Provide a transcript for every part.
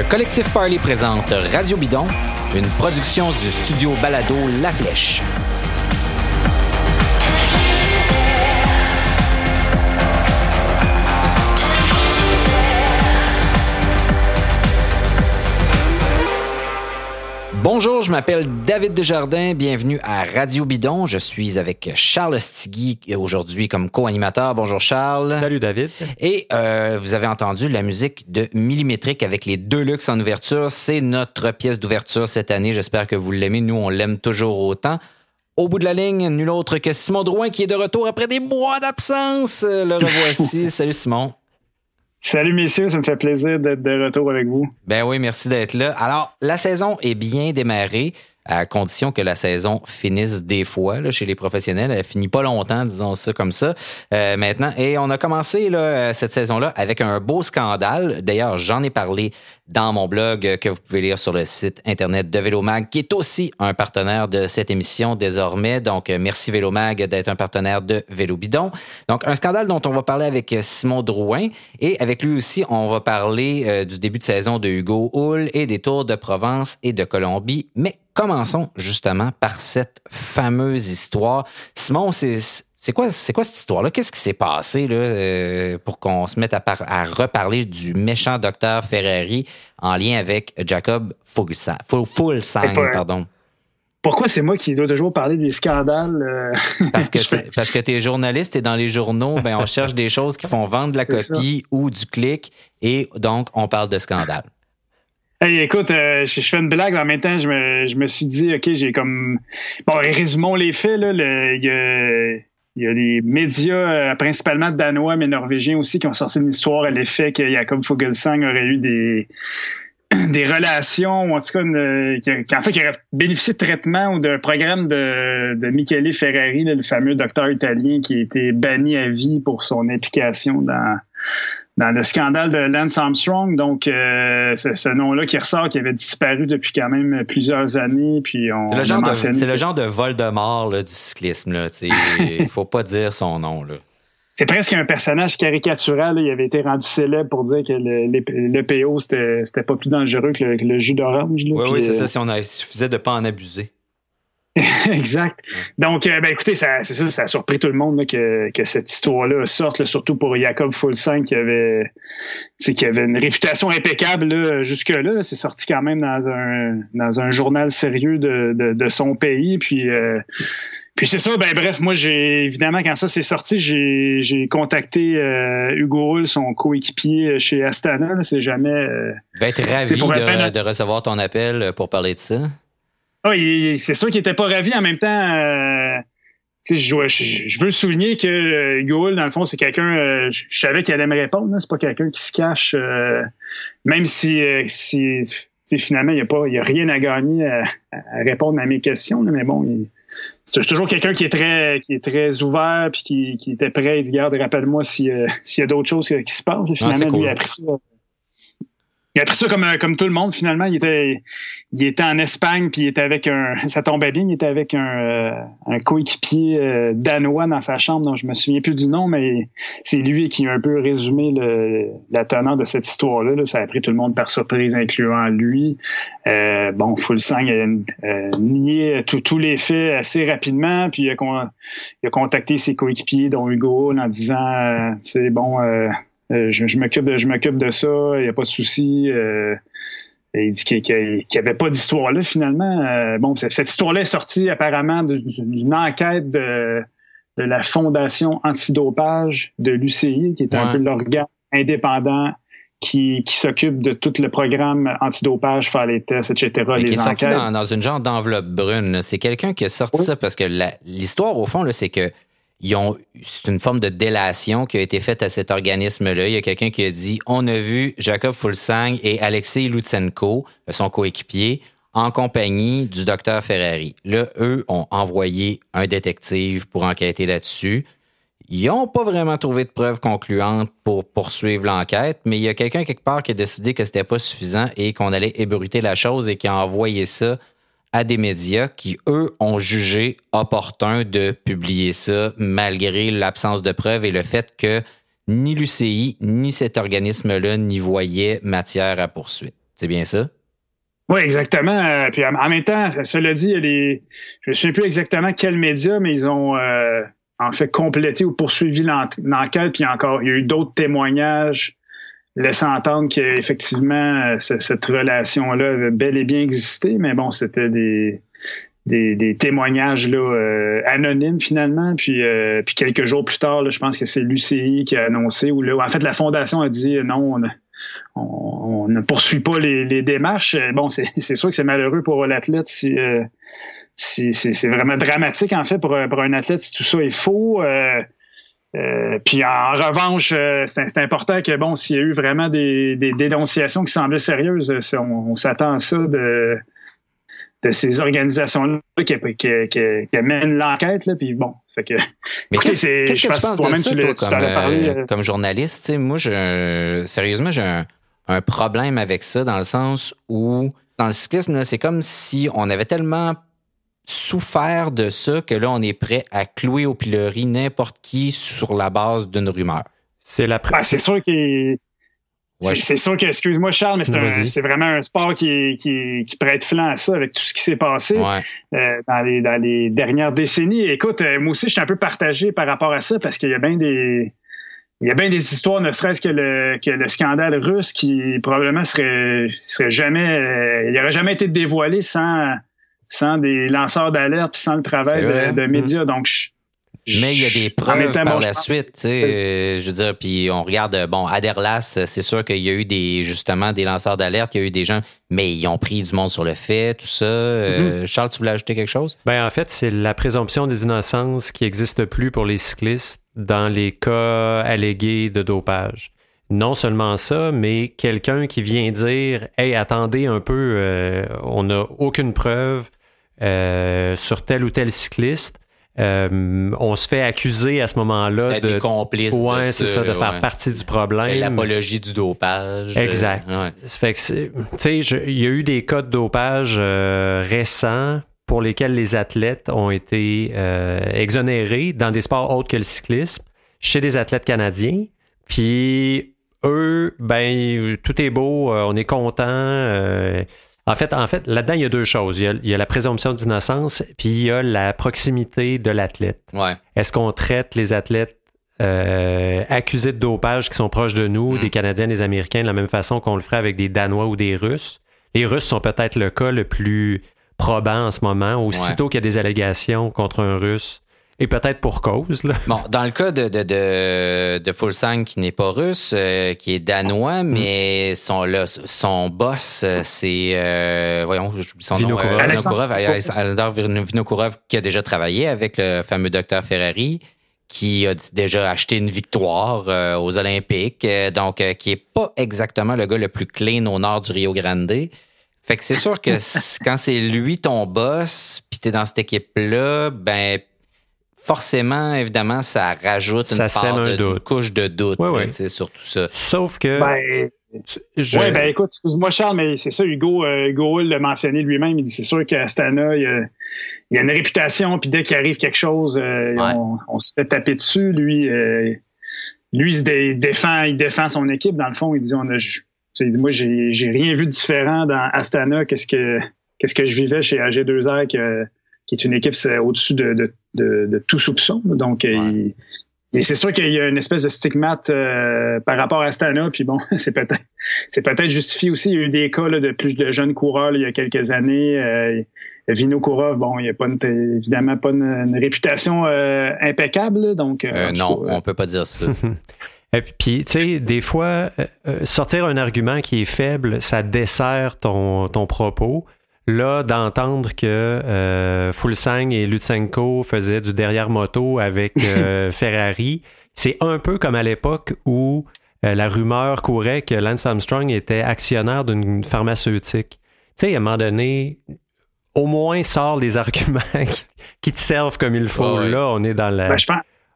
Le collectif Parley présente Radio Bidon, une production du studio Balado La Flèche. Bonjour, je m'appelle David Desjardins. Bienvenue à Radio Bidon. Je suis avec Charles Stigui aujourd'hui comme co-animateur. Bonjour Charles. Salut David. Et euh, vous avez entendu la musique de Millimétrique avec les deux luxe en ouverture. C'est notre pièce d'ouverture cette année. J'espère que vous l'aimez. Nous, on l'aime toujours autant. Au bout de la ligne, nul autre que Simon Drouin qui est de retour après des mois d'absence. Le revoici. Salut Simon. Salut messieurs, ça me fait plaisir d'être de retour avec vous. Ben oui, merci d'être là. Alors, la saison est bien démarrée à condition que la saison finisse des fois là, chez les professionnels. Elle finit pas longtemps, disons ça comme ça, euh, maintenant. Et on a commencé là, cette saison-là avec un beau scandale. D'ailleurs, j'en ai parlé dans mon blog que vous pouvez lire sur le site internet de Vélomag, qui est aussi un partenaire de cette émission désormais. Donc, merci Vélomag d'être un partenaire de Vélo Bidon. Donc, un scandale dont on va parler avec Simon Drouin. Et avec lui aussi, on va parler euh, du début de saison de Hugo Hull et des Tours de Provence et de Colombie. Mais commençons justement par cette fameuse histoire. Simon, c'est c'est quoi, c'est quoi cette histoire-là? Qu'est-ce qui s'est passé là, euh, pour qu'on se mette à, à, reparler du méchant docteur Ferrari en lien avec Jacob Fulsang, pardon? Pourquoi c'est moi qui dois toujours parler des scandales? Euh? Parce que parce que t'es journaliste et dans les journaux, ben on cherche des choses qui font vendre de la copie ou du clic et donc on parle de scandales. Hey, écoute, euh, je, fais une blague, mais en même temps, je me, je me suis dit, OK, j'ai comme. Bon, résumons les faits, là. Il y a, il y a des médias, euh, principalement danois, mais norvégiens aussi, qui ont sorti une histoire à l'effet que Jacob Fogelsang aurait eu des, des relations, ou en tout cas, qu'en fait, qu'il aurait bénéficié de traitement ou d'un programme de, de Michele Ferrari, le fameux docteur italien qui a été banni à vie pour son implication dans dans le scandale de Lance Armstrong. Donc, euh, c'est ce nom-là qui ressort, qui avait disparu depuis quand même plusieurs années. Puis on c'est le, genre de, c'est le genre de Voldemort là, du cyclisme. Il ne faut pas dire son nom. Là. C'est presque un personnage caricatural. Il avait été rendu célèbre pour dire que le, PO, c'était pas plus dangereux que le, jus d'orange. Oui, oui, c'est ça, si on a, suffisait de ne pas en abuser. exact. Donc, euh, ben, écoutez, ça, c'est ça, ça a surpris tout le monde que, que, cette histoire-là sorte, surtout pour Jacob Fulsang qui avait, qui avait une réputation impeccable jusque-là. C'est sorti quand même dans un, dans un journal sérieux de, de, de son pays. Puis, euh, puis c'est ça, ben bref, moi j'ai évidemment quand ça s'est sorti, j'ai, j'ai contacté euh, Hugo Hull, son coéquipier chez Astana. c'est jamais. Euh, va être ravi de, de, recevoir ton appel pour parler de ça. Ah, c'est sûr qu'il était pas ravi en même temps. Euh, je, je, veux souligner que euh, dans le fond, c'est quelqu'un. Euh, je savais qu'il allait me répondre. C'est pas quelqu'un qui se cache, euh, même si, si finalement il n'y a pas, il y a rien à gagner à, répondre à mes questions. mais bon, c'est toujours quelqu'un qui est très, qui est très ouvert puis qui, qui était prêt. Il dit garde, rappelle-moi s'il y a d'autres choses qui se passent. finalement, lui a pris ça il a pris ça comme, euh, comme tout le monde, finalement. Il était, il était en Espagne, puis il était avec un. Ça tombait bien, il était avec un, euh, un coéquipier euh, danois dans sa chambre, dont je me souviens plus du nom, mais c'est lui qui a un peu résumé le, la teneur de cette histoire-là. Ça a pris tout le monde par surprise, incluant lui. Euh, bon, Fulsang a nié tous les faits assez rapidement, puis il a, il a contacté ses coéquipiers, dont Hugo, en disant, c'est bon euh, je, m'occupe de, je m'occupe de ça, il n'y a pas de souci. Euh, il dit qu'il n'y avait pas d'histoire là finalement. Euh, bon, cette histoire-là est sortie apparemment d'une enquête de, de la Fondation antidopage de l'UCI, qui est un peu l'organe indépendant qui, qui s'occupe de tout le programme antidopage, faire les tests, etc. les qui est sorti dans, dans, une genre d'enveloppe brune. C'est quelqu'un qui a sorti ça parce que l'histoire, au fond, c'est que c'est une forme de délation qui a été faite à cet organisme-là. Il y a quelqu'un qui a dit, on a vu Jacob Fulsang et Alexei Lutsenko, son coéquipier, en compagnie du docteur Ferrari. Là, eux ont envoyé un détective pour enquêter là-dessus. Ils n'ont pas vraiment trouvé de preuves concluantes pour poursuivre l'enquête, mais il y a quelqu'un quelque part qui a décidé que c'était pas suffisant et qu'on allait ébruiter la chose et qui a envoyé ça à des médias qui, eux, ont jugé opportun de publier ça malgré l'absence de preuves et le fait que ni l'UCI ni cet organisme-là n'y voyaient matière à poursuite. C'est bien ça? Oui, exactement. Puis en même temps, cela dit, je ne sais plus exactement quel média, mais ils ont en fait complété ou poursuivi l'enquête. Puis encore, il y a eu d'autres témoignages laissant entendre qu'effectivement, cette relation-là avait bel et bien existé, mais bon, c'était des, des, témoignages là, euh, anonymes finalement. Puis, euh, puis quelques jours plus tard, je pense que c'est l'UCI qui a annoncé, ou là, en fait, la Fondation a dit euh, non, on, ne poursuit pas les, démarches. Bon, c'est sûr que c'est malheureux pour l'athlète si, si c'est vraiment dramatique en fait pour, pour, un athlète si tout ça est faux. Puis en revanche, c'est important que bon, s'il y a eu vraiment des, dénonciations qui semblaient sérieuses, on s'attend à ça de de ces organisations-là qui, qui, mènent l'enquête. Puis bon, fait que. Mais qu'est-ce que tu penses de ça, toi, comme, parlé, euh, comme journaliste? Moi, je, sérieusement, j'ai un, un, problème avec ça dans le sens où, dans le cyclisme, c'est comme si on avait tellement souffert de ça que là, on est prêt à clouer au pilori n'importe qui sur la base d'une rumeur. C'est la ah, C'est sûr qu'il c'est sûr que, excuse-moi Charles, mais c'est vraiment un sport qui, qui, qui, prête flanc à ça avec tout ce qui s'est passé euh, dans, les, dans les dernières décennies. Écoute, euh, moi aussi, je suis un peu partagé par rapport à ça parce qu'il y a bien des. Il y a bien des histoires, ne serait-ce que le, que le scandale russe qui probablement serait, serait jamais. Euh, il n'aurait jamais été dévoilé sans, sans des lanceurs d'alerte puis sans le travail de, de, médias. Donc, je, mais il y a des preuves par la suite, tu sais, euh, je veux dire, puis on regarde, bon, Aderlas, c'est sûr qu'il y a eu des, justement, des lanceurs d'alerte, il y a eu des gens, mais ils ont pris du monde sur le fait, tout ça. Euh, mm-hmm. Charles, tu voulais ajouter quelque chose? Ben, en fait, c'est la présomption des innocences qui n'existe plus pour les cyclistes dans les cas allégués de dopage. Non seulement ça, mais quelqu'un qui vient dire, hey, attendez un peu, euh, on n'a aucune preuve sur tel ou tel cycliste euh, on se fait accuser à ce moment-là de complice ouais, c'est ça, de faire partie du problème. L'apologie du dopage. Exact. Fait que tu sais, il y a eu des cas de dopage euh, récents pour lesquels les athlètes ont été euh, exonérés dans des sports autres que le cyclisme chez des athlètes canadiens. Puis eux, ben tout est beau, on est content. En fait, en fait là-dedans, il y a deux choses. Il y a, la présomption d'innocence, puis il y a la proximité de l'athlète. Est-ce qu'on traite les athlètes euh, accusés de dopage qui sont proches de nous, mm. des Canadiens, des Américains, de la même façon qu'on le ferait avec des Danois ou des Russes? Les Russes sont peut-être le cas le plus probant en ce moment. Aussitôt qu'il y a des allégations contre un Russe, et peut-être pour cause. Là. Bon, dans le cas de, de, de, de Fulsang, qui n'est pas russe, euh, qui est danois, mm. mais son, son boss, euh, c'est, euh, voyons, j'oublie son nom, Alexandre Vinokourov, qui a déjà travaillé avec le fameux docteur Ferrari, qui a déjà acheté une victoire aux Olympiques, donc qui est pas exactement le gars le plus clean au nord du Rio Grande. Fait que c'est sûr que quand c'est lui ton boss, puis t'es dans cette équipe-là, ben forcément, évidemment, ça rajoute une, part de, couche de doute sur tout ça. Sauf que. Ben, Oui, ben écoute, excuse-moi Charles, mais c'est ça, Hugo, euh, Hugo l'a mentionné lui-même, il dit c'est sûr qu'Astana, il, y a une réputation, puis dès qu'il arrive quelque chose, euh, on, se fait taper dessus. Lui, euh, lui il se défend, il défend son équipe, dans le fond, il dit on a il dit moi j'ai rien vu de différent dans Astana qu'est-ce que qu'est-ce que je vivais chez AG2R que qui est une équipe au-dessus de, tout soupçon. Donc, et c'est sûr qu'il y a une espèce de stigmate euh, par rapport à Stana. Puis bon, c'est peut-être c'est peut-être justifié aussi. Il y a eu des cas de plus de jeunes coureurs il y a quelques années. Euh, Vino Kourov, bon, il n'y a pas évidemment pas une, réputation euh, impeccable. Donc non, on peut pas dire ça. Et puis, tu sais, des fois, sortir un argument qui est faible, ça dessert ton, ton propos. Là, d'entendre que euh, Fulsang et Lutsenko faisaient du derrière moto avec euh, Ferrari, c'est un peu comme à l'époque où euh, la rumeur courait que Lance Armstrong était actionnaire d'une pharmaceutique. Tu sais, à un moment donné, au moins sort les arguments qui, te servent comme il faut. Là, on est dans la. Ben,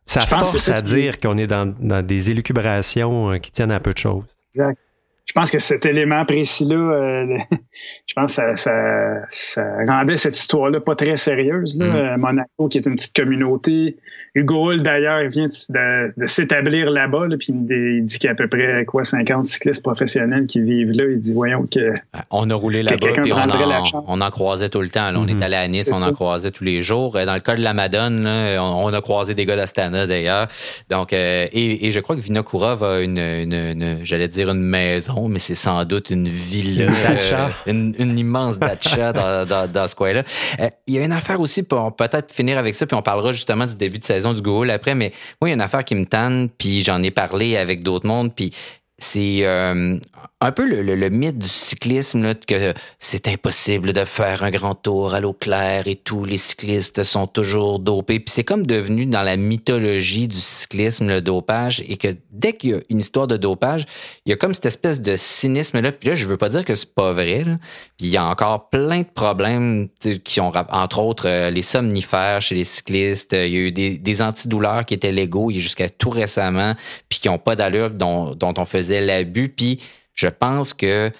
ça force à dire qu'on est dans, des élucubrations qui tiennent à peu de choses. Exact. Je pense que cet élément précis-là, euh, je pense que ça, rendait cette histoire-là pas très sérieuse. Là. Mm. Euh, Monaco, qui est une petite communauté. Hugo Hull, d'ailleurs, il vient de, s'établir là-bas, puis il dit qu'il y a à peu près quoi 50 cyclistes professionnels qui vivent là. Il dit, voyons que... On a roulé là-bas, puis on en, on en, croisait tout le temps. On est mm-hmm. allé à Nice, on en croisait tous les jours. Euh, dans le cas de la Madone, on, a croisé des gars d'Astana, d'ailleurs. Donc, et, je crois que Vinokourov a une, une j'allais dire une maison mais c'est sans doute une villa. Une, une, immense dacha dans, dans, ce coin-là. Euh, il y a une affaire aussi, pour peut-être finir avec ça, puis on parlera justement du début de saison du Google après, mais moi, il y a une affaire qui me tanne, puis j'en ai parlé avec d'autres mondes, puis c'est euh, un peu le, mythe du cyclisme, là, que c'est impossible de faire un grand tour à l'eau claire et tous les cyclistes sont toujours dopés. Puis c'est comme devenu dans la mythologie du cyclisme, le dopage, et que dès qu'il y a une histoire de dopage, il y a comme cette espèce de cynisme-là. Puis là, je veux pas dire que c'est pas vrai. Là. Puis il y a encore plein de problèmes qui ont, entre autres, euh, les somnifères chez les cyclistes. Il y a eu des, des antidouleurs qui étaient légaux jusqu'à tout récemment, puis qui ont pas d'allure, dont, dont on faisait l'abus. Puis je pense que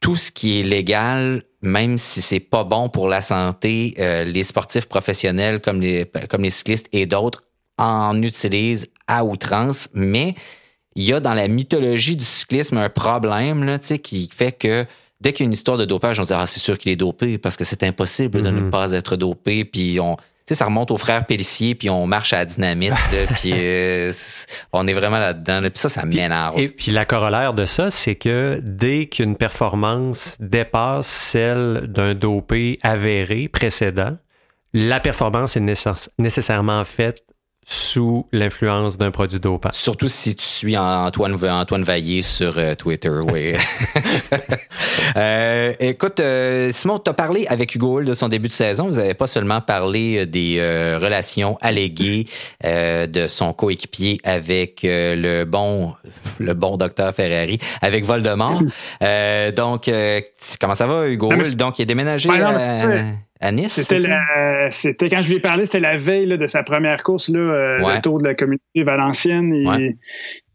tout ce qui est légal, même si c'est pas bon pour la santé, euh, les sportifs professionnels comme les, comme les cyclistes et d'autres en utilisent à outrance, mais il y a dans la mythologie du cyclisme un problème là, qui fait que dès qu'il y a une histoire de dopage, on se dit ah c'est sûr qu'il est dopé parce que c'est impossible de ne mm-hmm. pas être dopé, puis on sais, ça remonte aux frères Pellissier, puis on marche à la dynamite, puis euh, on est vraiment là-dedans. Puis ça, ça m'énerve. Et puis la corollaire de ça, c'est que dès qu'une performance dépasse celle d'un dopé avéré précédent, la performance est nécessairement faite sous l'influence d'un produit dopant. Surtout si tu suis Antoine, Antoine Vaillé sur euh, Twitter, oui. euh, écoute, euh, Simon, tu as parlé avec Hugo Hull de son début de saison. Vous n'avez pas seulement parlé euh, des relations alléguées de son coéquipier avec le bon le bon docteur Ferrari, avec Voldemort. donc, comment ça va, Hugo Hull? Donc, il est déménagé à Nice. C'était quand je lui ai parlé, c'était la veille de sa première course, là, euh, le tour de la communauté valencienne.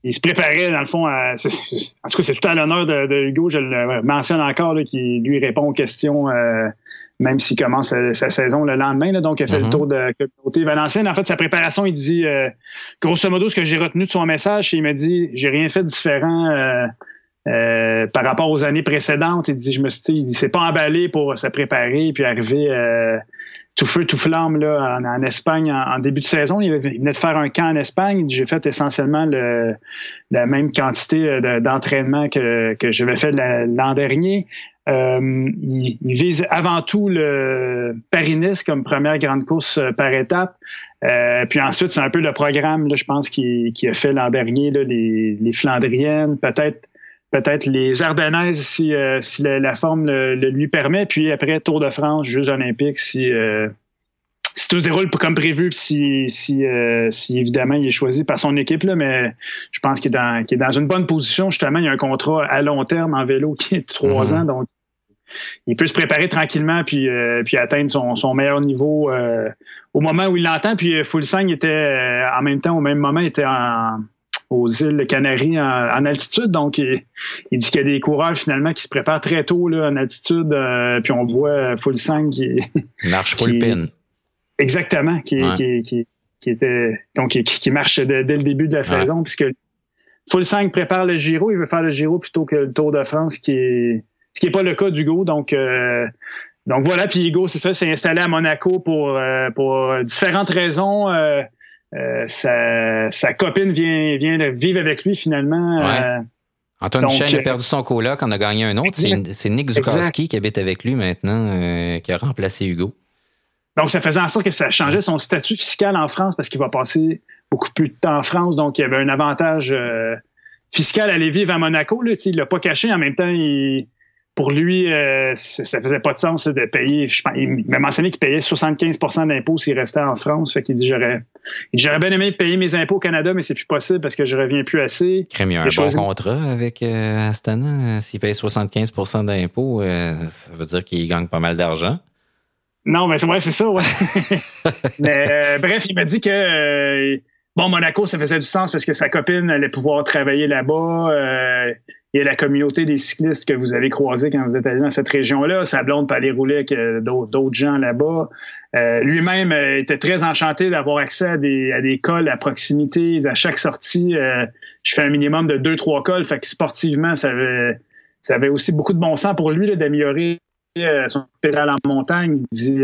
Il, se préparait, dans le fond, à, en tout cas, c'est tout à l'honneur de, Hugo, je le mentionne encore, qui lui répond aux questions, euh, même s'il commence sa, saison le lendemain. donc, il a fait le mm-hmm. tour de la communauté valencienne. En fait, sa préparation, il dit, euh, grosso modo, ce que j'ai retenu de son message, il m'a dit, j'ai rien fait de différent euh, par rapport aux années précédentes, il dit, je me suis il s'est pas emballé pour se préparer puis arriver euh, tout feu, tout flamme là, en, Espagne en, début de saison. Il, venait de faire un camp en Espagne. J'ai fait essentiellement le, la même quantité euh, d'entraînement que, que j'avais fait l'an dernier. il, vise avant tout le Paris-Nice comme première grande course par étape. puis ensuite, c'est un peu le programme, là, je pense, qui, qui a fait l'an dernier, là, les, les Flandriennes, peut-être peut-être les Ardennaises si, euh, si la, forme le, lui permet, puis après Tour de France, Jeux olympiques si, euh, si tout se déroule comme prévu, si, si, euh, si évidemment il est choisi par son équipe, là, mais je pense qu'il est, dans, est dans une bonne position. Justement, il y a un contrat à long terme en vélo qui est de trois mm-hmm. ans, donc il peut se préparer tranquillement puis, puis atteindre son, son meilleur niveau au moment où il l'entend. Puis Fulsang était en même temps, au même moment, était en, aux îles Canaries en, altitude. Donc, il, dit qu'il y a des coureurs finalement qui se préparent très tôt là, en altitude. Euh, puis on voit Fulsang qui marche full pin. Exactement, qui, qui, était donc qui, marche dès le début de la saison puisque Fulsang prépare le Giro, il veut faire le Giro plutôt que le Tour de France qui est ce qui n'est pas le cas d'Hugo. Donc, euh, donc voilà, puis Hugo, c'est ça, s'est installé à Monaco pour, euh, pour différentes raisons. Euh, sa, copine vient, vient vivre avec lui finalement. Euh, Antoine Michel a euh, perdu son coloc, on a gagné un autre. C'est Nick Zukarski qui habite avec lui maintenant, qui a remplacé Hugo. Donc, ça faisait en sorte que ça changeait son statut fiscal en France parce qu'il va passer beaucoup plus de temps en France. Donc, il y avait un avantage fiscal à aller vivre à Monaco. Là, il ne l'a pas caché. En même temps, il, pour lui, euh, ça faisait pas de sens de payer. Je, il m'a mentionné qu'il payait 75% d'impôts s'il restait en France. Fait qu'il dit j'aurais, j'aurais bien aimé payer mes impôts au Canada, mais c'est plus possible parce que je reviens plus assez. Crème, il y a un bon contrat avec euh, Astana. S'il paye 75% d'impôts, euh, ça veut dire qu'il gagne pas mal d'argent. Non, mais c'est vrai, c'est ça, ouais. mais bref, il m'a dit que bon, Monaco, ça faisait du sens parce que sa copine allait pouvoir travailler là-bas. Euh, il y a la communauté des cyclistes que vous avez croisés quand vous êtes allé dans cette région-là. Sa blonde peut aller rouler avec euh, d'autres gens là-bas. Euh, lui-même euh, était très enchanté d'avoir accès à des, à cols à proximité. À chaque sortie, je fais un minimum de deux, trois cols. Fait que sportivement, ça avait, ça avait aussi beaucoup de bon sens pour lui d'améliorer son pédale en montagne. Il dit,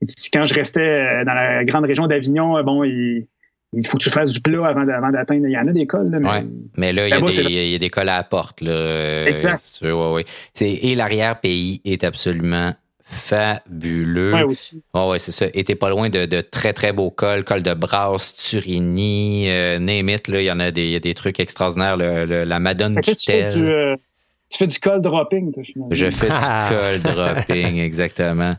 il dit, quand je restais dans la grande région d'Avignon, bon, il il faut que tu fasses du plat avant, d'atteindre. Il y en a des cols. Là, mais, mais là, il y, a des, il y, a des, cols à la porte. Là, exact. ouais, ouais. Et l'arrière-pays est absolument fabuleux. Oui, aussi. Oh, ouais, c'est ça. Et t'es pas loin de, de, très, très beaux cols. Col de Brasse, Turini, euh, Némit, là, il y en a des, il y a des trucs extraordinaires. Le, la Madone du Tel. Tu, euh, tu fais du col dropping, toi, Je fais du col dropping, exactement.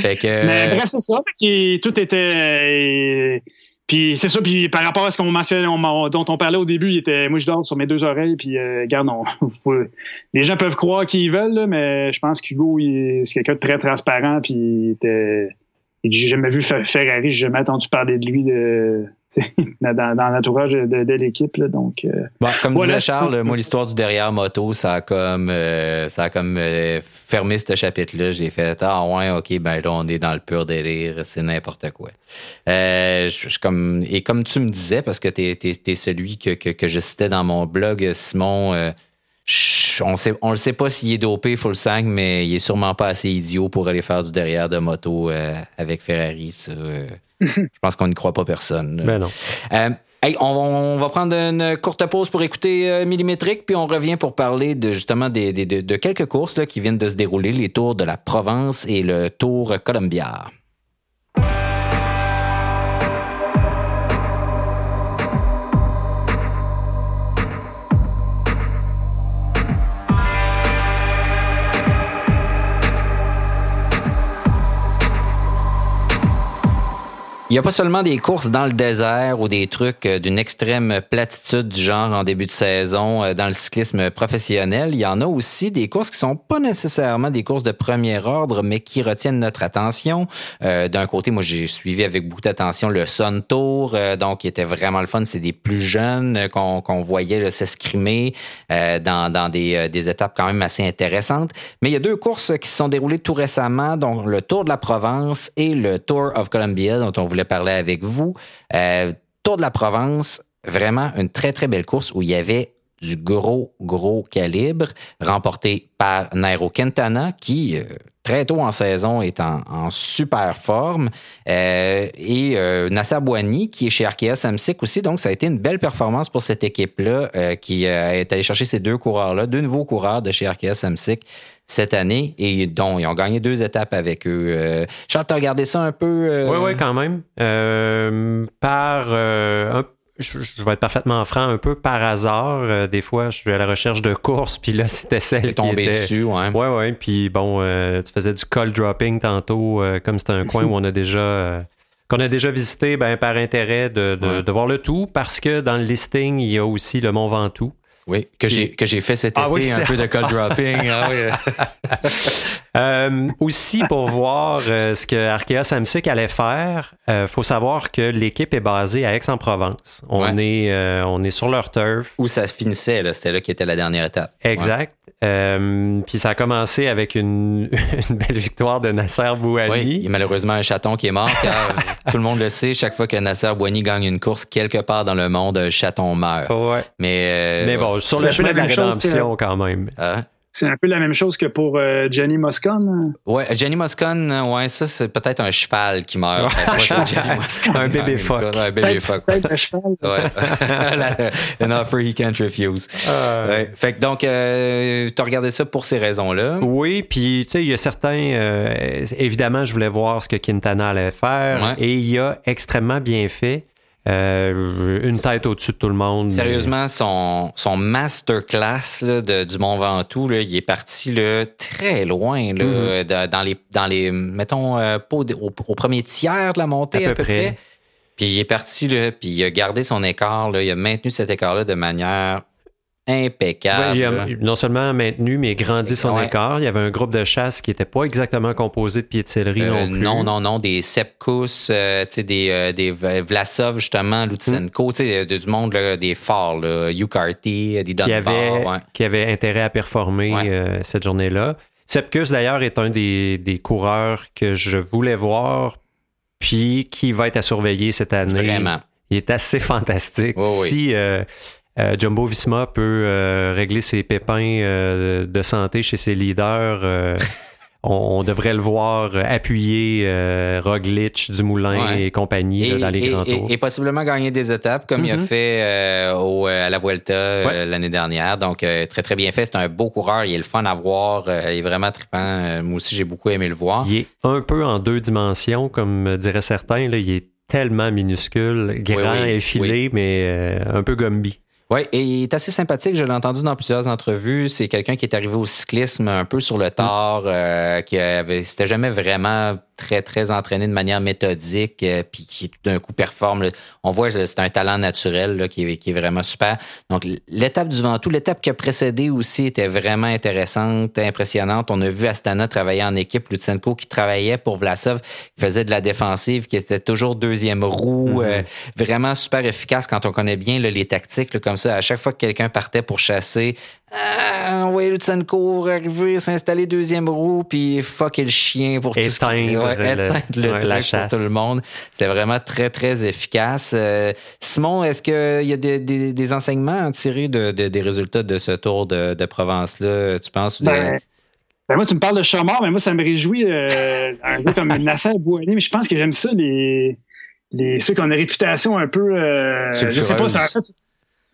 Fait que, Mais bref, c'est ça. tout était... Puis c'est ça, puis par rapport à ce qu'on mentionnait, dont on parlait au début, il était, moi je dors sur mes deux oreilles, puis euh, regarde, les gens peuvent croire qu'ils veulent, mais je pense qu'Hugo, c'est quelqu'un de très transparent, puis il était, j'ai jamais vu Ferrari, j'ai jamais entendu parler de lui de, dans, dans l'entourage de, l'équipe. Donc, euh, comme disait Charles, moi, l'histoire du derrière moto, ça a comme, euh, ça a comme euh, fermé ce chapitre-là. J'ai fait Ah, ouais, OK, ben là, on est dans le pur délire, c'est n'importe quoi. Je, comme, et comme tu me disais, parce que tu es, celui que, que, que, je citais dans mon blog, Simon, on sait, on le sait pas s'il est dopé full sang, mais il est sûrement pas assez idiot pour aller faire du derrière de moto avec Ferrari. Ça, je pense qu'on n'y croit pas personne. Ben non. Euh, on, va prendre une courte pause pour écouter euh, Millimétrique, puis on revient pour parler de justement de, de, quelques courses là, qui viennent de se dérouler, les tours de la Provence et le tour Columbia. Il n'y a pas seulement des courses dans le désert ou des trucs euh, d'une extrême platitude du genre en début de saison euh, dans le cyclisme professionnel. Il y en a aussi des courses qui sont pas nécessairement des courses de premier ordre, mais qui retiennent notre attention. Euh, d'un côté, moi, j'ai suivi avec beaucoup d'attention le Sun Tour, donc qui était vraiment le fun. C'est des plus jeunes qu'on voyait s'escrimer dans, dans des, des, étapes quand même assez intéressantes. Mais il y a deux courses qui se sont déroulées tout récemment, donc le Tour de la Provence et le Tour of Columbia, dont on voulait parler avec vous. Euh, Tour de la Provence, vraiment une très, très belle course où il y avait du gros, gros calibre, remporté par Nairo Quintana, qui, euh, très tôt en saison, est en, super forme. Euh, et euh, Nasser qui est chez Arkea Samsic aussi. Donc, ça a été une belle performance pour cette équipe-là, qui est allée chercher ces deux coureurs-là, deux nouveaux coureurs de chez Arkea Samsic cette année et dont ils ont gagné deux étapes avec eux. Euh, Charles, t'as regardé ça un peu? Oui, euh? oui, quand même. Euh, par je, vais être parfaitement franc, un peu par hasard. des fois, je suis à la recherche de courses, puis là, c'était celle qui était... dessus, ouais. Ouais, ouais. Puis bon, tu faisais du call dropping tantôt, comme c'était un coin où on a déjà qu'on a déjà visité, ben par intérêt de, de, voir le tout, parce que dans le listing, il y a aussi le Mont Ventoux. Oui, que j'ai que j'ai fait cet ah été un peu de call dropping. ah oui. euh, aussi pour voir euh, ce que Arkea Samsic allait faire, euh, faut savoir que l'équipe est basée à Aix-en-Provence. On est euh, on est sur leur turf. Où ça se finissait là, c'était là qui était la dernière étape. Exact. Euh, puis ça a commencé avec une, une, belle victoire de Nasser Bouani. Oui, il y a malheureusement un chaton qui est mort car tout le monde le sait, chaque fois que Nasser Bouani gagne une course quelque part dans le monde, un chaton meurt. Ouais. Mais, Mais bon, sur le chemin de la rédemption quand même. Hein? C'est un peu la même chose que pour euh, Jenny Moscone. Ouais, Jenny Moscone, ouais, ça, c'est peut-être un cheval qui meurt. un bébé phoque. Un bébé. Peut-être un cheval. Ouais. An offer he can't refuse. Euh... Ouais. Fait que donc, euh, tu as regardé ça pour ces raisons-là? Oui, puis tu sais, il y a certains. Euh, évidemment, je voulais voir ce que Quintana allait faire. Et il a extrêmement bien fait. Euh, une tête au-dessus de tout le monde. Sérieusement, son, son masterclass là, de, du Mont Ventoux, là, il est parti là, très loin là, mm-hmm. dans les dans les mettons euh, au, au, premier tiers de la montée à, peu, près. Puis il est parti là, puis il a gardé son écart là, il a maintenu cet écart là de manière impeccable. Ouais, il a non seulement maintenu, mais grandi son Ouais. écart. Il y avait un groupe de chasse qui n'était pas exactement composé de pieds de céleri Euh, non plus. non, non, non, des Sepkus, euh, des, euh, des Vlasov, justement, Lutsenko, de- du monde, là, des forts, là, Ucarty, des qui Dunbar, avait, ouais. qui avait intérêt à performer cette journée-là. Sepkus, d'ailleurs, est un des, des coureurs que je voulais voir, puis qui va être à surveiller cette année. Vraiment. Il est assez fantastique. Oui. Si euh, Jumbo Visma peut euh, régler ses pépins euh, de santé chez ses leaders, euh, on, devrait le voir appuyer euh, Roglic, Dumoulin Ouais. et compagnie là, Et, dans les et- grands et- tours. et possiblement gagner des étapes comme il a Mhm. fait euh, au, euh, à la Vuelta euh, l'année dernière. Donc, euh, très, très bien fait. C'est un beau coureur. Il est le fun à voir. euh, il est vraiment trippant. Euh, moi aussi, j'ai beaucoup aimé le voir. Il est un peu en deux dimensions, comme diraient certains. Là. Il est tellement minuscule, grand, oui, effilé, mais euh, un peu Gumby. Oui, et il est assez sympathique. Je l'ai entendu dans plusieurs entrevues. C'est quelqu'un qui est arrivé au cyclisme un peu sur le tard, euh, qui avait, c'était jamais vraiment très, très entraîné de manière méthodique, euh, puis qui tout d'un coup performe. là. On voit que c'est un talent naturel là, qui, est, qui est vraiment super. Donc, l'étape du Ventoux, l'étape qui a précédé aussi était vraiment intéressante, impressionnante. On a vu Astana travailler en équipe, Lutsenko qui travaillait pour Vlasov, qui faisait de la défensive, qui était toujours deuxième roue, Mhm. euh, vraiment super efficace quand on connaît bien là, les tactiques, là, comme ça. À chaque fois que quelqu'un partait pour chasser, ah, on voyait Lutsenko arriver, s'installer deuxième roue, puis fucker le chien pour tout ce qui- Éteindre ouais, le- éteindre le ouais, truc la pour tout le monde. C'était vraiment très, très efficace. Euh, Simon, est-ce qu'il y a des, des- des enseignements à tirer de, de- des résultats de ce tour de, de Provence-là, tu penses? Ben, ben moi, tu me parles de Chamard, mais moi, ça me réjouit. euh, un gars comme Nasser Bouani, mais je pense que j'aime ça, les, les, ceux qui ont une réputation un peu. euh, je sais pas, c'est en fait.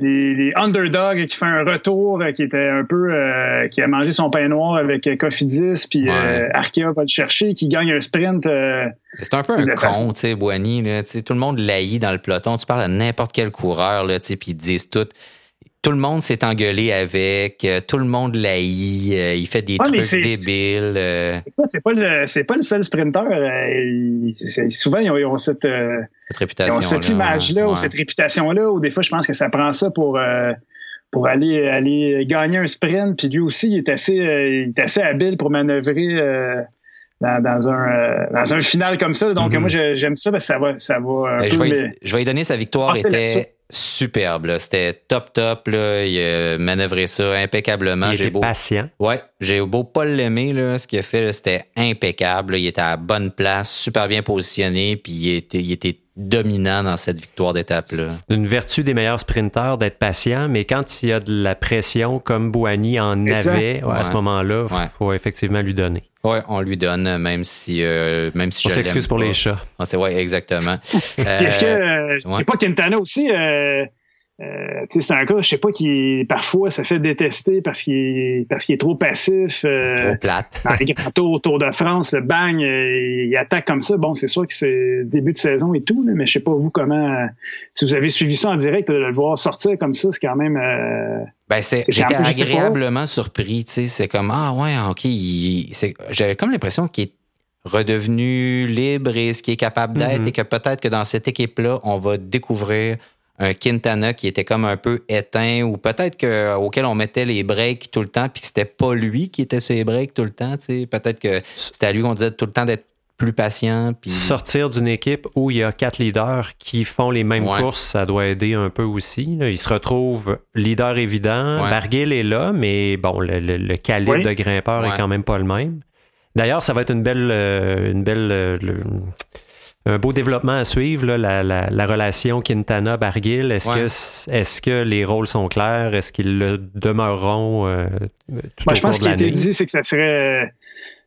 Les, les underdogs qui fait un retour, euh, qui était un peu. euh, qui a mangé son pain noir avec euh, Cofidis, puis Ouais. euh, Arkea va le chercher, qui gagne un sprint. euh, C'est un peu un con, tu sais, Boigny. Là, tout le monde l'haït dans le peloton. Tu parles à n'importe quel coureur, là, tu sais, puis ils disent tout. Tout le monde s'est engueulé avec, euh, tout le monde l'haït, euh, il fait des Ouais, trucs c'est- débiles. euh, c'est pas le c'est pas le seul sprinter. euh, il- souvent, ils ont, ils ont cette. euh, cette Ils réputation. ont cette image-là ou cette réputation-là, ou des fois, je pense que ça prend ça pour, euh, pour aller, aller gagner un sprint. Puis lui aussi, il est assez, euh, il est assez habile pour manœuvrer euh, dans, dans un, euh, dans un final comme ça. Donc, Mhm. moi, j'aime ça parce que ça va, ça va un Ben, je, vais, les- je vais lui donner sa victoire était superbe. là. C'était top, top. Là. Il a manœuvré ça impeccablement. Il J'ai beau, patient. ouais, j'ai beau pas l'aimer. Là. Ce qu'il a fait, là, c'était impeccable. là. Il était à la bonne place, super bien positionné, puis il était, il était dominant dans cette victoire d'étape-là. C'est une vertu des meilleurs sprinteurs d'être patient, mais quand il y a de la pression comme Bouani en Exact. avait à Ouais. ce moment-là, il Ouais. faut effectivement lui donner. Ouais, on lui donne, même si, euh, même si On je s'excuse pour pas. les chats. Ah, c'est ouais, exactement. Puis Est-ce que, Euh, euh, je ouais. sais pas, Quintana aussi, euh, c'est un cas, je sais pas, qui parfois se fait détester parce qu'il est, parce qu'il est trop passif. euh, trop plate. dans les grands tours, Tour de France, le bang, euh, il attaque comme ça. Bon, c'est sûr que c'est début de saison et tout, là, mais je sais pas vous comment. si vous avez suivi ça en direct, de le voir sortir comme ça, c'est quand même. euh, Ben, c'est, j'étais agréablement surpris. C'est comme, ah ouais, ok. il- c'est, j'avais comme l'impression qu'il est redevenu libre et ce qu'il est capable d'être Mhm. et que peut-être que dans cette équipe-là, on va découvrir un Quintana qui était comme un peu éteint ou peut-être que, auquel on mettait les breaks tout le temps puis que c'était pas lui qui était sur les breaks tout le temps, tu sais. Peut-être que c'était à lui qu'on disait tout le temps d'être plus patient puis Sortir d'une équipe où il y a quatre leaders qui font les mêmes Ouais. courses, ça doit aider un peu aussi. là. Il se retrouve leader évident. Ouais. Barguil est là, mais bon, le, le- le calibre Oui. de grimpeur Ouais. est quand même pas le même. D'ailleurs, ça va être une belle, euh, une belle, euh, le- un beau développement à suivre, là, la, la- la relation Quintana-Barguil. Est-ce Ouais. que, est-ce que les rôles sont clairs? Est-ce qu'ils le demeureront euh, tout moi, au je pense cours de qu'il a été dit, c'est que ça serait.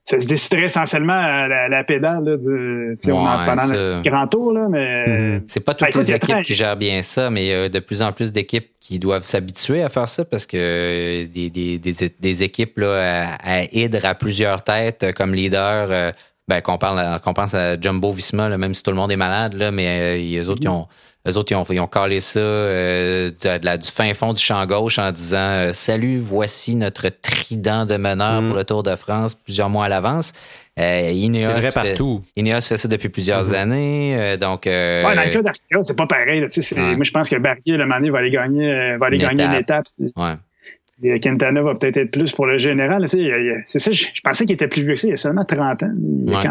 Ça se déciderait essentiellement à la, la pédale là, du, on en- pendant le grand tour, là, mais Mhm. C'est pas toutes Ben, écoute, les équipes qui gèrent bien ça, mais il y a de plus en plus d'équipes qui doivent s'habituer à faire ça parce que euh, des, des, des, des équipes là, à, à hydre à plusieurs têtes euh, comme leader, euh, ben, qu'on parle qu'on pense à Jumbo Visma, là, même si tout le monde est malade, là, mais euh, les autres, ils ont. Eux autres, ils ont, ils ont calé ça euh, de, de la- du fin fond du champ gauche en disant euh, Salut, voici notre trident de meneur Mm. pour le Tour de France plusieurs mois à l'avance. Euh, Ineos, vrai fait, partout. Ineos fait ça depuis plusieurs Mhm. années. euh, donc, euh, ouais, dans le cas d'Arca, c'est pas pareil. là, Ouais. Moi, je pense que Barguil, le donné, va aller gagner, euh, va aller gagner une étape. Quintana va peut-être être plus pour le général. C'est ça, je, pensais qu'il était plus vieux que ça. Il a seulement 30 ans.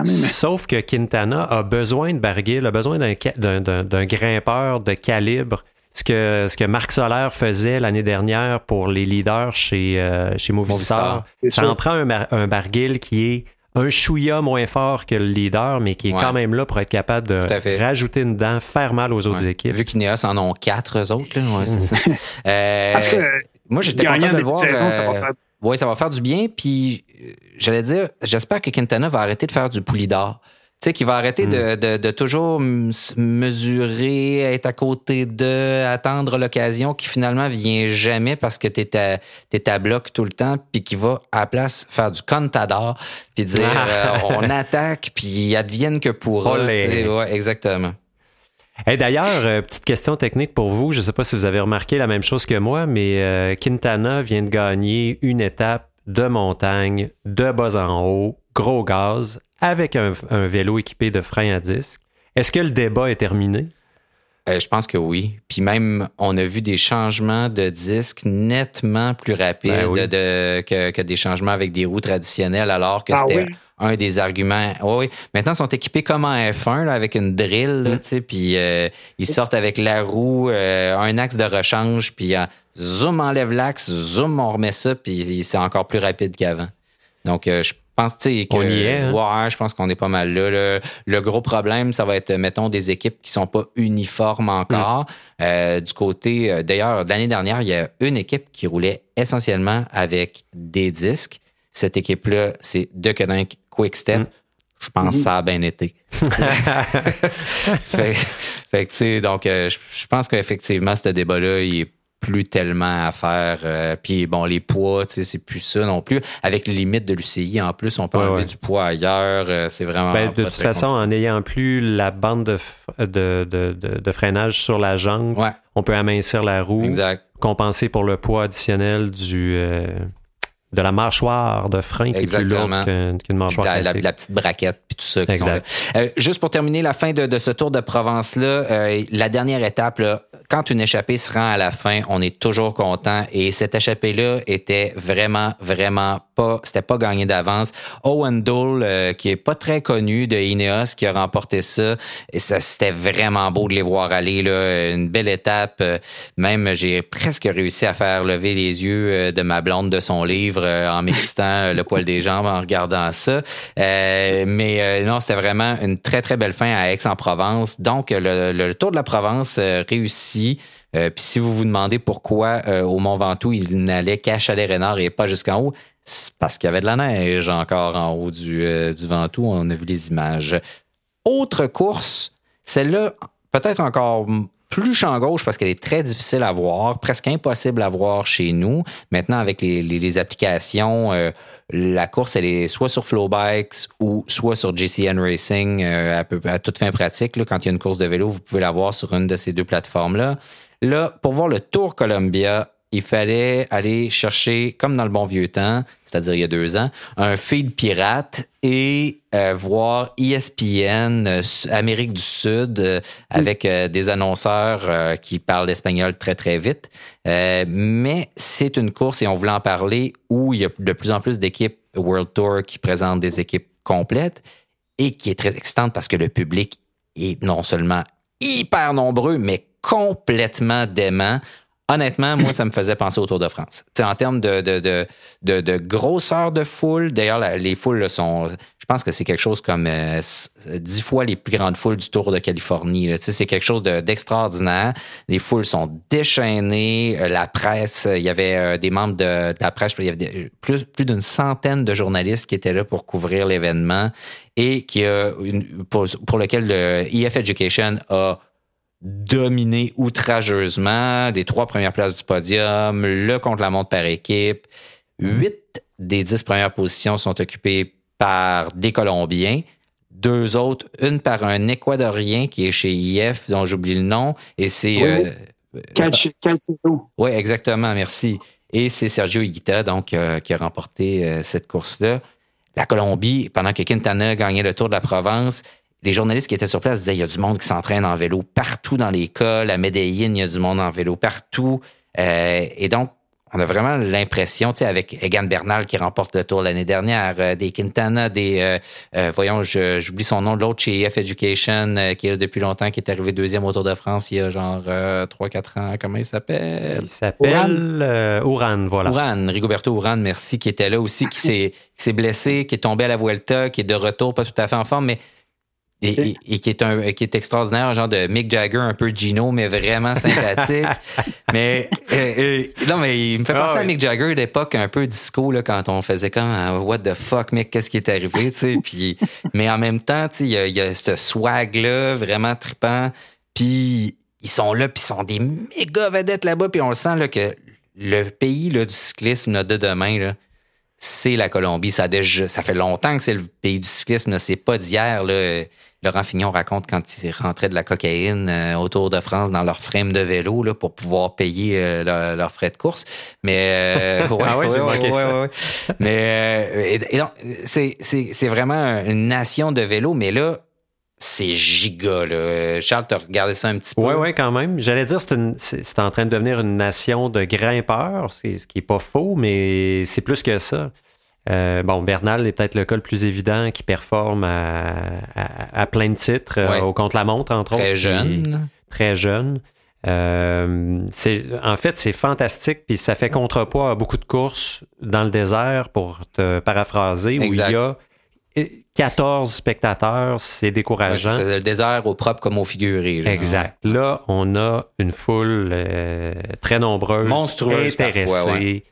Sauf que Quintana a besoin de Barguil, a besoin d'un grimpeur de calibre. Ce que, ce que Marc Solaire faisait l'année dernière pour les leaders chez, euh, chez Movistar. Ça en prend un, un Barguil qui est un chouïa moins fort que le leader, mais qui est quand même là pour être capable de rajouter une dent, faire mal aux autres équipes. Vu qu'Ineos en ont quatre, eux autres. Là, ça. euh, Parce que moi, j'étais content de le voir. Saison, ça va euh, faire... Oui, ça va faire du bien. Puis, euh, j'allais dire, j'espère que Quintana va arrêter de faire du poulidor. Tu sais, qu'il va arrêter de, hmm. de, toujours mesurer, être à côté de, attendre l'occasion qui finalement vient jamais parce que t'es à, es à bloc tout le temps, puis qui va à la place faire du contador, puis dire euh, on attaque, puis advienne que pour Ouais, exactement. Et D'ailleurs, euh, petite question technique pour vous. Je ne sais pas si vous avez remarqué la même chose que moi, mais euh, Quintana vient de gagner une étape de montagne, de bas en haut, gros gaz, avec un, vélo équipé de freins à disque. Est-ce que le débat est terminé? Euh, je pense que oui. Puis même, on a vu des changements de disques nettement plus rapides ben que, des changements avec des roues traditionnelles, alors que ah c'était un des arguments. oui, maintenant, ils sont équipés comme en F1, avec une drill, mm. tu sais, puis euh, ils sortent avec la roue, euh, un axe de rechange, puis zoom, enlève l'axe, zoom, on remet ça, puis c'est encore plus rapide qu'avant. Donc, je pense que on y est, hein? ouais, je pense qu'on est pas mal là. Le, gros problème, ça va être, mettons, des équipes qui sont pas uniformes encore. Mm. Euh, du côté, euh, d'ailleurs, l'année dernière, il y a une équipe qui roulait essentiellement avec des disques. Cette équipe-là, c'est Deceuninck Quick Step. Mm. Je pense que ça a bien été. fait, fait que, tu sais, donc, euh, je pense qu'effectivement, ce débat-là, il est plus tellement à faire. Euh, puis bon, les poids, tu sais, c'est plus ça non plus. Avec les limites de l'UCI, en plus, on peut enlever du poids ailleurs. Euh, c'est vraiment. Ben, de toute façon, en n'ayant plus la bande de, de, de, de, freinage sur la jambe, on peut amincir la roue. Exact. Compenser pour le poids additionnel du. Euh, de la mâchoire de frein qui est plus lourde qu'une mâchoire la, la, petite braquette puis tout ça. Euh, juste pour terminer la fin de, de ce tour de Provence-là, euh, la dernière étape, là, quand une échappée se rend à la fin, on est toujours content et cette échappée-là était vraiment, vraiment pas, c'était pas gagné d'avance. Owen Dole, euh, qui est pas très connu de Ineos, qui a remporté ça, et ça, c'était vraiment beau de les voir aller, là, une belle étape. Même, j'ai presque réussi à faire lever les yeux de ma blonde de son livre euh, en m'excitant euh, le poil des jambes en regardant ça. Euh, mais non, c'était vraiment une très, très belle fin à Aix-en-Provence. Donc, le, Tour de la Provence réussit. Puis si vous vous demandez pourquoi au Mont Ventoux, il n'allait qu'à Chalet-Renard et pas jusqu'en haut, c'est parce qu'il y avait de la neige encore en haut du, du Ventoux. On a vu les images. Autre course, celle-là, peut-être encore plus champ gauche parce qu'elle est très difficile à voir, presque impossible à voir chez nous. Maintenant, avec les, applications, euh, la course, elle est soit sur Flowbikes ou soit sur GCN Racing euh, à toute fin pratique. Là, quand il y a une course de vélo, vous pouvez la voir sur une de ces deux plateformes-là. Là, pour voir le Tour Columbia, il fallait aller chercher, comme dans le bon vieux temps, c'est-à-dire il y a deux ans, un feed pirate et euh, voir ESPN euh, Amérique du Sud euh, avec des annonceurs qui parlent l'espagnol très très vite. mais c'est une course et on voulait en parler où il y a de plus en plus d'équipes World Tour qui présentent des équipes complètes et qui est très excitante parce que le public est non seulement hyper nombreux mais complètement dément honnêtement, moi, ça me faisait penser au Tour de France. C'est en termes de, de, de, de, grosseur de foule, d'ailleurs, les foules sont, je pense que c'est quelque chose comme euh, dix fois les plus grandes foules du Tour de Californie. C'est quelque chose d'extraordinaire. les foules sont déchaînées. La presse, il y avait des membres de, la presse, il y avait plus, plus d'une centaine de journalistes qui étaient là pour couvrir l'événement et qui a pour, pour lequel le EF Education a dominé outrageusement les trois premières places du podium, le contre-la-montre par équipe. Huit des dix premières positions sont occupées par des Colombiens. Deux autres, une par un Équadorien qui est chez IF, dont j'oublie le nom, et c'est... Oui. Euh, oui, exactement, merci. Et c'est Sergio Higuita, donc, euh, qui a remporté euh, cette course-là. La Colombie, pendant que Quintana gagnait le Tour de la Provence, les journalistes qui étaient sur place disaient il y a du monde qui s'entraîne en vélo partout dans l'école. À Medellin, il y a du monde en vélo partout. Euh, et donc, on a vraiment l'impression, tu sais, avec Egan Bernal qui remporte le tour l'année dernière, euh, des Quintana, des, euh, euh, voyons, j'oublie son nom, l'autre chez EF Education, qui est là depuis longtemps, qui est arrivé deuxième au Tour de France il y a genre 3-4 ans. Comment il s'appelle? Il s'appelle Ouran, voilà. Ouran, Rigoberto Ouran, merci, qui était là aussi, qui s'est blessé, qui est tombé à la Vuelta, qui est de retour, pas tout à fait en forme, mais et, qui est un qui est extraordinaire, un genre de Mick Jagger, un peu Gino, mais vraiment sympathique. mais euh, euh, non, mais il me fait ah penser à Mick Jagger d'époque un peu disco là, quand on faisait comme ah, What the fuck, Mick, qu'est-ce qui est arrivé, tu sais. Puis, mais en même temps, tu sais, il y a, y a ce swag là, vraiment trippant. Puis ils sont là, puis ils sont des méga vedettes là-bas, puis on le sent là que le pays là, du cyclisme de demain là, c'est la Colombie. Ça, déjà, ça fait longtemps que c'est le pays du cyclisme. C'est pas d'hier. Laurent Fignon raconte quand ils rentraient de la cocaïne euh, autour de France dans leur frame de vélo là, pour pouvoir payer euh, leurs frais de course. Mais Mais c'est vraiment une nation de vélo, mais là, c'est giga. Là. Charles, tu as regardé ça un petit peu? Oui, oui, quand même. J'allais dire c'est en train de devenir une nation de grimpeurs, ce qui n'est pas faux, mais c'est plus que ça. Euh, bon, Bernal est peut-être le cas le plus évident qui performe à, plein de titres, euh, au contre-la-montre, entre autres. Très jeune. Très jeune. Euh, en fait, c'est fantastique, puis ça fait contrepoids à beaucoup de courses dans le désert, pour te paraphraser, où il y a 14 spectateurs, c'est décourageant. c'est le désert au propre comme au figuré. exact. Là, on a une foule très nombreuse, monstrueuse, intéressée.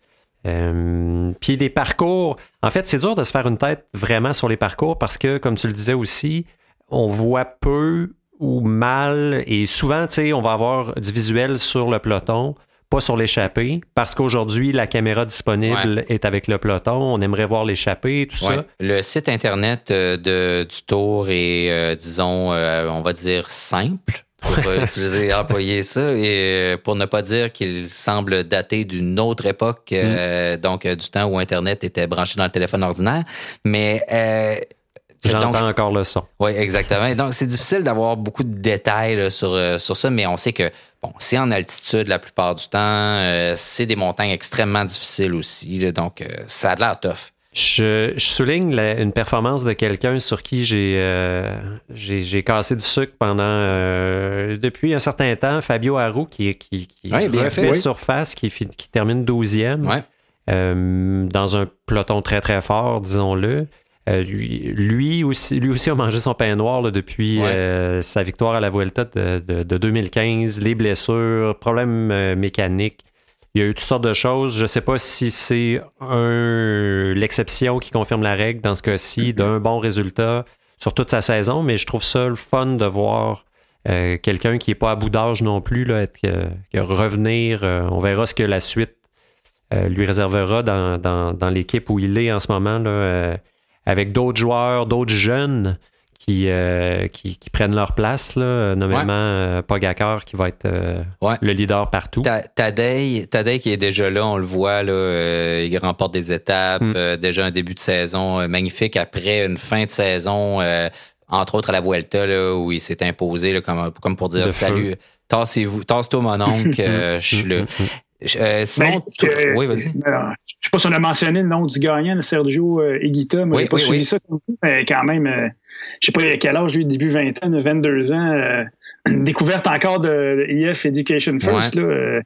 Euh, puis les parcours, en fait, c'est dur de se faire une tête vraiment sur les parcours parce que, comme tu le disais aussi, on voit peu ou mal et souvent, tu sais, on va avoir du visuel sur le peloton, pas sur l'échappée, parce qu'aujourd'hui, la caméra disponible est avec le peloton. On aimerait voir l'échappée, tout ça. Le site Internet euh, de, du Tour est, euh, disons, on va dire simple pour utiliser, employer ça, et euh, pour ne pas dire qu'il semble dater d'une autre époque, euh, mm. donc euh, du temps où Internet était branché dans le téléphone ordinaire. Mais euh, J'entends encore le son. Oui, exactement. donc, c'est difficile d'avoir beaucoup de détails sur, sur ça, mais on sait que bon, c'est en altitude la plupart du temps. c'est des montagnes extrêmement difficiles aussi. donc, ça a l'air tough. Je, souligne une performance de quelqu'un sur qui j'ai euh, j'ai cassé du sucre pendant euh, depuis un certain temps, Fabio Harou, qui, qui, qui bien fait, surface, qui, qui termine 12e euh, dans un peloton très très fort, disons-le. Lui, aussi, lui aussi a mangé son pain noir depuis sa victoire à la Vuelta de, de 2015, les blessures, problèmes mécaniques. Il y a eu toutes sortes de choses. Je ne sais pas si c'est l'exception qui confirme la règle dans ce cas-ci, mm-hmm. d'un bon résultat sur toute sa saison, mais je trouve ça le fun de voir euh, quelqu'un qui n'est pas à bout d'âge non plus, là, être, euh, revenir. Euh, on verra ce que la suite lui réservera dans, dans l'équipe où il est en ce moment, là, avec d'autres joueurs, d'autres jeunes euh, qui, qui, prennent leur place, là, nommément euh, Pogacar qui va être euh, le leader partout. Tadei, Tadei qui est déjà là, on le voit, là, il remporte des étapes, mm. déjà un début de saison magnifique après une fin de saison, entre autres à la Vuelta, là, où il s'est imposé là, comme, comme pour dire salut, tassez-vous, tasse-toi mon oncle, je suis là. Euh, Simon, ben, oui, vas-y. je ne sais pas si on a mentionné le nom du gagnant, Sergio euh, Higuita. Moi, oui, j'ai pas suivi ça, mais quand même, euh, je sais pas à quel âge, lui, début vingtaine, 22 ans, euh, découverte encore de, EF Education First. Là,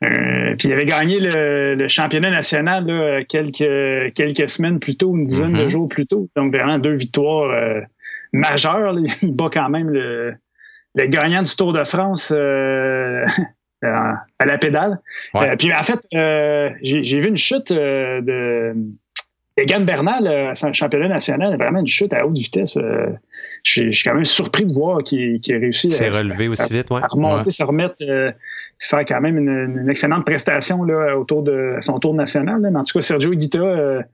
puis il avait gagné le, championnat national là, quelques, quelques semaines plus tôt, une dizaine de mm-hmm. jours plus tôt. Donc vraiment deux victoires majeures. Il bat quand même le, le gagnant du Tour de France euh, à la pédale. Euh, puis en fait, euh, j'ai vu une chute de Egan Bernal, un championnat national, vraiment une chute à haute vitesse. je, suis quand même surpris de voir qu'il a réussi à, aussi vite, à remonter, se remettre, faire quand même une, excellente prestation là, autour de son tour national. Mais en tout cas, Sergio Guita,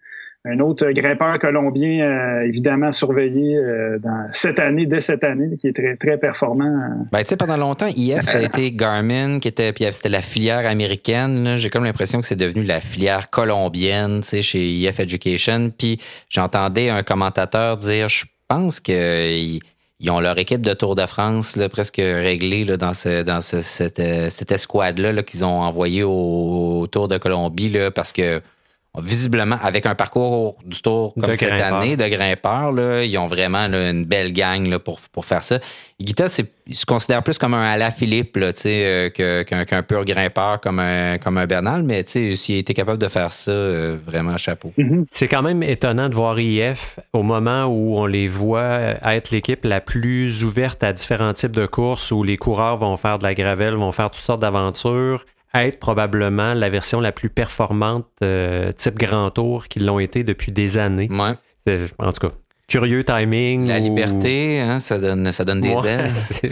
un autre grimpeur colombien, euh, évidemment surveillé euh, dans cette année, dès cette année, qui est très, très performant. Ben, tu sais, pendant longtemps, IF, ça a été Garmin, qui était, puis c'était la filière américaine. J'ai comme l'impression que c'est devenu la filière colombienne, tu sais, chez IF Education. Puis j'entendais un commentateur dire, je pense que ils ont leur équipe de Tour de France là, presque réglée là, dans, ce, dans ce, cette, euh, cette escouade-là qu'ils ont envoyée au, Tour de Colombie là, parce que visiblement, avec un parcours du tour comme cette année de grimpeurs, là, ils ont vraiment une belle gang là, pour, pour faire ça. Guita, il se considère plus comme un Ala Philippe euh, qu'un pur grimpeur comme un, comme un Bernal, mais s'il était capable de faire ça, euh, vraiment chapeau. Mm-hmm. C'est quand même étonnant de voir IF au moment où on les voit être l'équipe la plus ouverte à différents types de courses où les coureurs vont faire de la gravelle, vont faire toutes sortes d'aventures être probablement la version la plus performante euh, type grand tour qu'ils l'ont été depuis des années. Ouais. En tout cas, curieux timing. La liberté, hein, ça, donne, ça donne des ailes.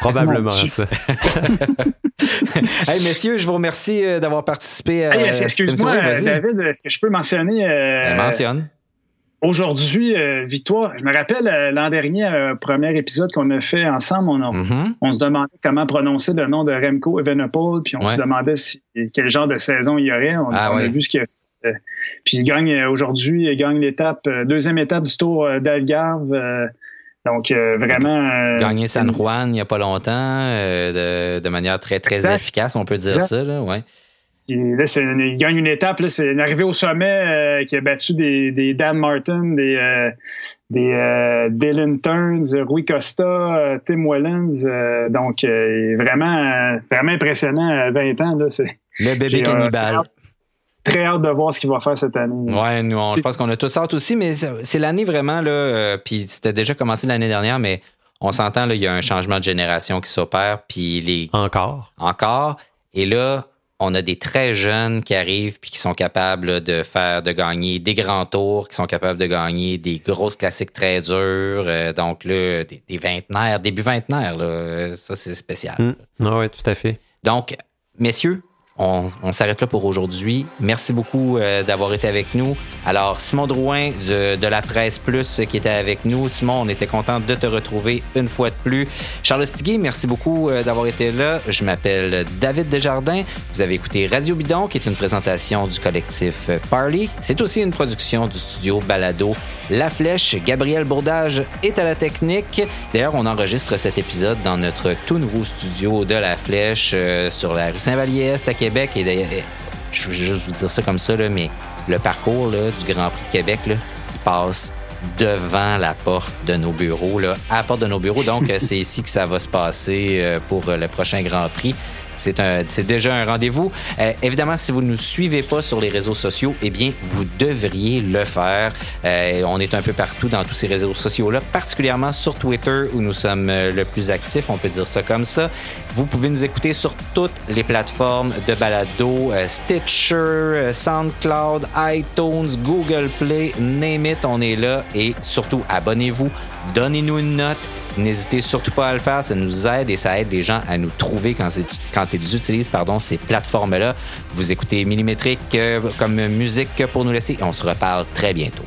Probablement ça. hey, messieurs, je vous remercie euh, d'avoir participé à. Excuse-moi, David, est-ce que je peux mentionner. Euh, ben, mentionne aujourd'hui, euh, Victoire, je me rappelle euh, l'an dernier, euh, premier épisode qu'on a fait ensemble, on, mm-hmm. se demandait comment prononcer le nom de Remco Evenepoel, puis on se demandait quel genre de saison il y aurait. On, ah a vu ce qu'il a fait. Puis il gagne aujourd'hui, il gagne l'étape, deuxième étape du Tour d'Algarve. donc vraiment. Gagné San Juan il n'y a pas longtemps, de, manière très très efficace, on peut dire ça. Là, ouais. Là, il gagne une étape. C'est une arrivée au sommet euh, qui a battu des, Dan Martin, des, euh, des euh, Dylan Turns, Rui Costa, Tim Wellens. donc, vraiment, vraiment impressionnant à 20 ans. Là, Le bébé cannibale. Très hâte de voir ce qu'il va faire cette année. Ouais, nous, je pense qu'on a tous hâte aussi, mais c'est l'année vraiment, là, puis c'était déjà commencé l'année dernière, mais on s'entend, il y a un changement de génération qui s'opère, puis les... Encore. Encore. Et là, on a des très jeunes qui arrivent puis qui sont capables de faire, de gagner des grands tours, qui sont capables de gagner des grosses classiques très dures. Euh, donc là, des, des, vingtenaires, début vingtenaire, là, ça c'est spécial. Mm. Ah oui, tout à fait. Donc, messieurs, on, s'arrête là pour aujourd'hui. Merci beaucoup euh, d'avoir été avec nous. Alors, Simon Drouin de, la Presse Plus qui était avec nous. Simon, on était content de te retrouver une fois de plus. Charles Stiguet, merci beaucoup euh, d'avoir été là. Je m'appelle David Desjardins. Vous avez écouté Radio Bidon, qui est une présentation du collectif Parley. C'est aussi une production du studio Balado La Flèche. Gabriel Bourdage est à la technique. D'ailleurs, on enregistre cet épisode dans notre tout nouveau studio de La Flèche euh, sur la rue Saint-Vallier-Est à Québec. Et je veux juste vous dire ça comme ça, mais le parcours du Grand Prix de Québec, passe devant la porte de nos bureaux, à la porte de nos bureaux. Donc, c'est ici que ça va se passer euh, pour le prochain Grand Prix. C'est déjà un rendez-vous. Euh, évidemment, si vous ne nous suivez pas sur les réseaux sociaux, eh bien, vous devriez le faire. Euh, on est un peu partout dans tous ces réseaux sociaux-là, particulièrement sur Twitter où nous sommes euh, le plus actifs, on peut dire ça comme ça. Vous pouvez nous écouter sur toutes les plateformes de balado, Stitcher, SoundCloud, iTunes, Google Play, name it, on est là. Et surtout, abonnez-vous, donnez-nous une note. N'hésitez surtout pas à le faire, ça nous aide et ça aide les gens à nous trouver quand, quand ils utilisent pardon, ces plateformes-là. Vous écoutez Millimétrique euh, comme musique pour nous laisser on se reparle très bientôt.